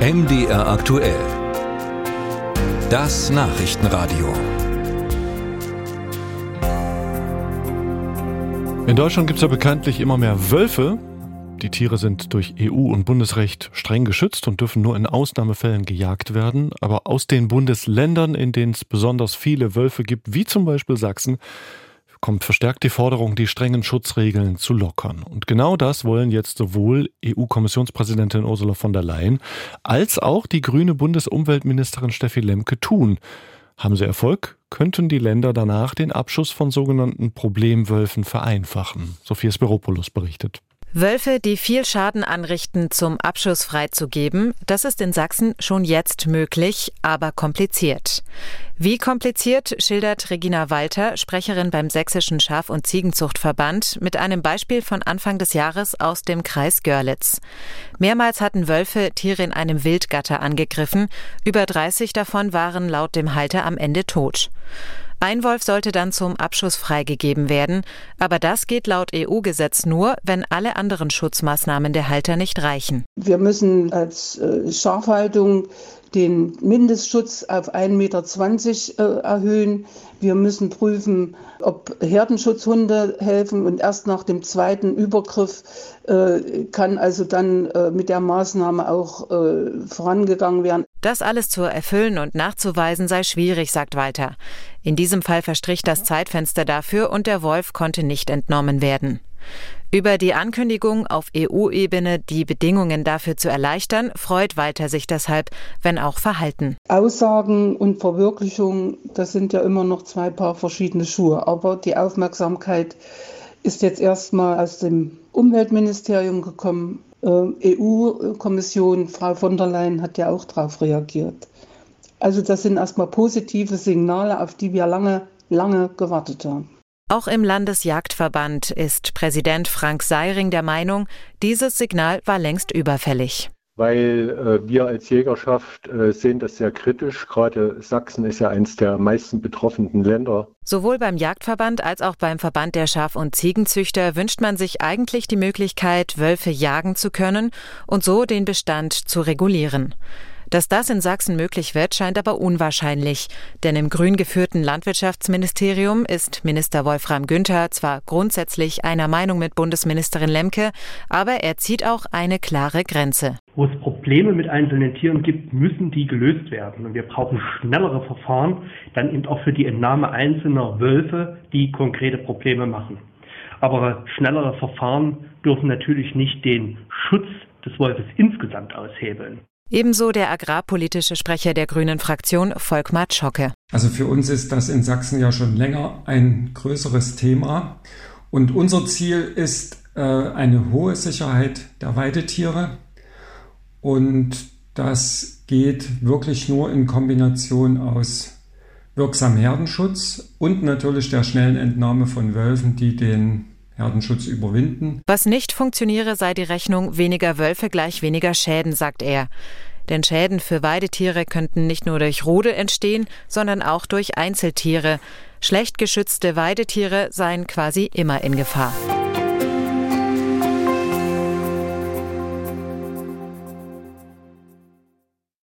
MDR aktuell. Das Nachrichtenradio. In Deutschland gibt es ja bekanntlich immer mehr Wölfe. Die Tiere sind durch EU und Bundesrecht streng geschützt und dürfen nur in Ausnahmefällen gejagt werden. Aber aus den Bundesländern, in denen es besonders viele Wölfe gibt, wie zum Beispiel Sachsen, kommt verstärkt die Forderung, die strengen Schutzregeln zu lockern. Und genau das wollen jetzt sowohl EU-Kommissionspräsidentin Ursula von der Leyen als auch die grüne Bundesumweltministerin Steffi Lemke tun. Haben sie Erfolg, könnten die Länder danach den Abschuss von sogenannten Problemwölfen vereinfachen. Sophia Spiropoulos berichtet. Wölfe, die viel Schaden anrichten, zum Abschuss freizugeben, das ist in Sachsen schon jetzt möglich, aber kompliziert. Wie kompliziert schildert Regina Walter, Sprecherin beim Sächsischen Schaf- und Ziegenzuchtverband, mit einem Beispiel von Anfang des Jahres aus dem Kreis Görlitz. Mehrmals hatten Wölfe Tiere in einem Wildgatter angegriffen, über 30 davon waren laut dem Halter am Ende tot. Ein Wolf sollte dann zum Abschuss freigegeben werden, aber das geht laut EU-Gesetz nur, wenn alle anderen Schutzmaßnahmen der Halter nicht reichen. Wir müssen als äh, Schafhaltung den Mindestschutz auf 1,20 Meter äh, erhöhen. Wir müssen prüfen, ob Herdenschutzhunde helfen und erst nach dem zweiten Übergriff äh, kann also dann äh, mit der Maßnahme auch vorangegangen werden. Das alles zu erfüllen und nachzuweisen sei schwierig, sagt Walter. In diesem Fall verstrich das Zeitfenster dafür und der Wolf konnte nicht entnommen werden. Über die Ankündigung auf EU-Ebene, die Bedingungen dafür zu erleichtern, freut Walter sich deshalb, wenn auch verhalten. Aussagen und Verwirklichung, das sind ja immer noch zwei Paar verschiedene Schuhe. Aber die Aufmerksamkeit ist jetzt erstmal aus dem Umweltministerium gekommen. Äh, EU-Kommission, Frau von der Leyen hat ja auch darauf reagiert. Also das sind erstmal positive Signale, auf die wir lange, lange gewartet haben. Auch im Landesjagdverband ist Präsident Frank Seiring der Meinung, dieses Signal war längst überfällig. Weil äh, wir als Jägerschaft äh, sehen das sehr kritisch. Gerade Sachsen ist ja eines der meisten betroffenen Länder. Sowohl beim Jagdverband als auch beim Verband der Schaf- und Ziegenzüchter wünscht man sich eigentlich die Möglichkeit, Wölfe jagen zu können und so den Bestand zu regulieren. Dass das in Sachsen möglich wird, scheint aber unwahrscheinlich. Denn im grün geführten Landwirtschaftsministerium ist Minister Wolfram Günther zwar grundsätzlich einer Meinung mit Bundesministerin Lemke, aber er zieht auch eine klare Grenze. Wo es Probleme mit einzelnen Tieren gibt, müssen die gelöst werden. Und wir brauchen schnellere Verfahren, dann eben auch für die Entnahme einzelner Wölfe, die konkrete Probleme machen. Aber schnellere Verfahren dürfen natürlich nicht den Schutz des Wolfes insgesamt aushebeln. Ebenso der agrarpolitische Sprecher der Grünen Fraktion, Volkmar Schocke. Also für uns ist das in Sachsen ja schon länger ein größeres Thema. Und unser Ziel ist äh, eine hohe Sicherheit der Weidetiere. Und das geht wirklich nur in Kombination aus wirksamem Herdenschutz und natürlich der schnellen Entnahme von Wölfen, die den Herdenschutz überwinden. Was nicht funktioniere, sei die Rechnung weniger Wölfe gleich weniger Schäden, sagt er. Denn Schäden für Weidetiere könnten nicht nur durch Rudel entstehen, sondern auch durch Einzeltiere. Schlecht geschützte Weidetiere seien quasi immer in Gefahr.